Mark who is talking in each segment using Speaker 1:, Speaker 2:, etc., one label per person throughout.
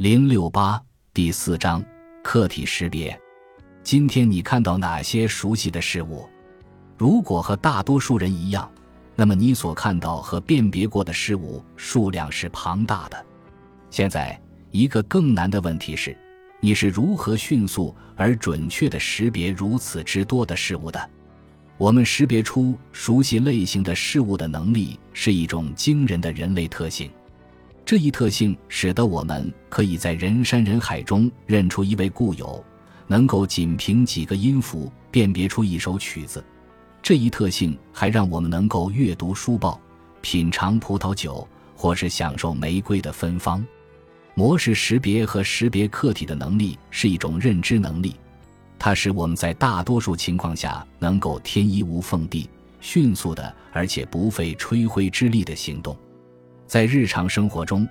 Speaker 1: 零六八第四章客体识别。今天你看到哪些熟悉的事物？如果和大多数人一样，那么你所看到和辨别过的事物数量是庞大的。现在，一个更难的问题是：你是如何迅速而准确地识别如此之多的事物的？我们识别出熟悉类型的事物的能力是一种惊人的人类特性。这一特性使得我们可以在人山人海中认出一位故友，能够仅凭几个音符辨别出一首曲子。这一特性还让我们能够阅读书报、品尝葡萄酒，或是享受玫瑰的芬芳。模式识别和识别客体的能力是一种认知能力，它使我们在大多数情况下能够天衣无缝地、迅速的，而且不费吹灰之力的行动。在日常生活中，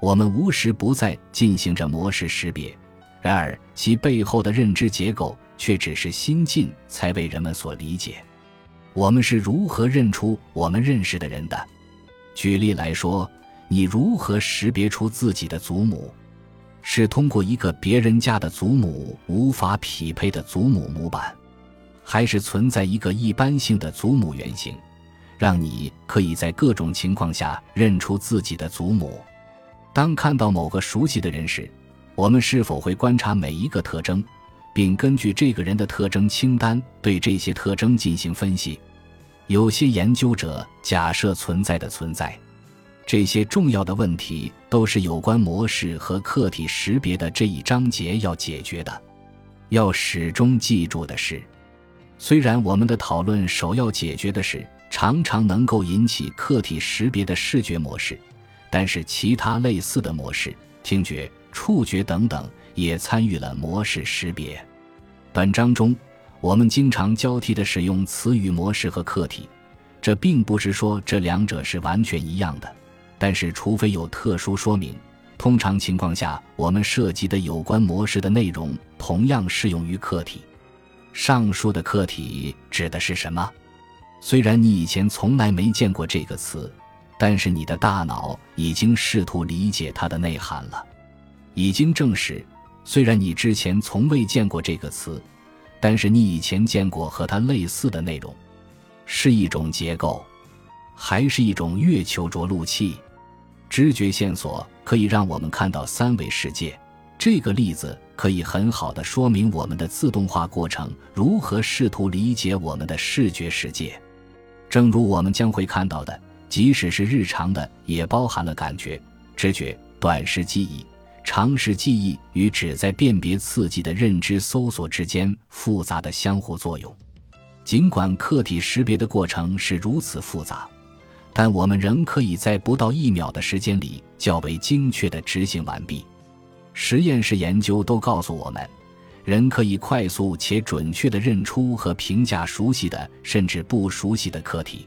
Speaker 1: 我们无时不在进行着模式识别，然而其背后的认知结构却只是新近才被人们所理解。我们是如何认出我们认识的人的？举例来说，你如何识别出自己的祖母？是通过一个别人家的祖母无法匹配的祖母模板，还是存在一个一般性的祖母原型？让你可以在各种情况下认出自己的祖母。当看到某个熟悉的人时，我们是否会观察每一个特征，并根据这个人的特征清单对这些特征进行分析？有些研究者假设存在的存在。这些重要的问题都是有关模式和客体识别的这一章节要解决的。要始终记住的是，虽然我们的讨论首要解决的是。常常能够引起客体识别的视觉模式，但是其他类似的模式，听觉、触觉等等也参与了模式识别。本章中，我们经常交替的使用词语模式和客体，这并不是说这两者是完全一样的。但是，除非有特殊说明，通常情况下，我们涉及的有关模式的内容同样适用于客体。上述的客体指的是什么？虽然你以前从来没见过这个词，但是你的大脑已经试图理解它的内涵了。已经证实，虽然你之前从未见过这个词，但是你以前见过和它类似的内容，是一种结构，还是一种月球着陆器？知觉线索可以让我们看到三维世界。这个例子可以很好的说明我们的自动化过程如何试图理解我们的视觉世界。正如我们将会看到的，即使是日常的，也包含了感觉、知觉、短时记忆、长时记忆与旨在辨别刺激的认知搜索之间复杂的相互作用。尽管客体识别的过程是如此复杂，但我们仍可以在不到一秒的时间里较为精确地执行完毕。实验室研究都告诉我们。人可以快速且准确的认出和评价熟悉的甚至不熟悉的课题。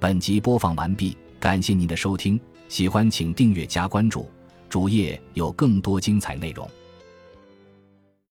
Speaker 1: 本集播放完毕，感谢您的收听，喜欢请订阅加关注，主页有更多精彩内容。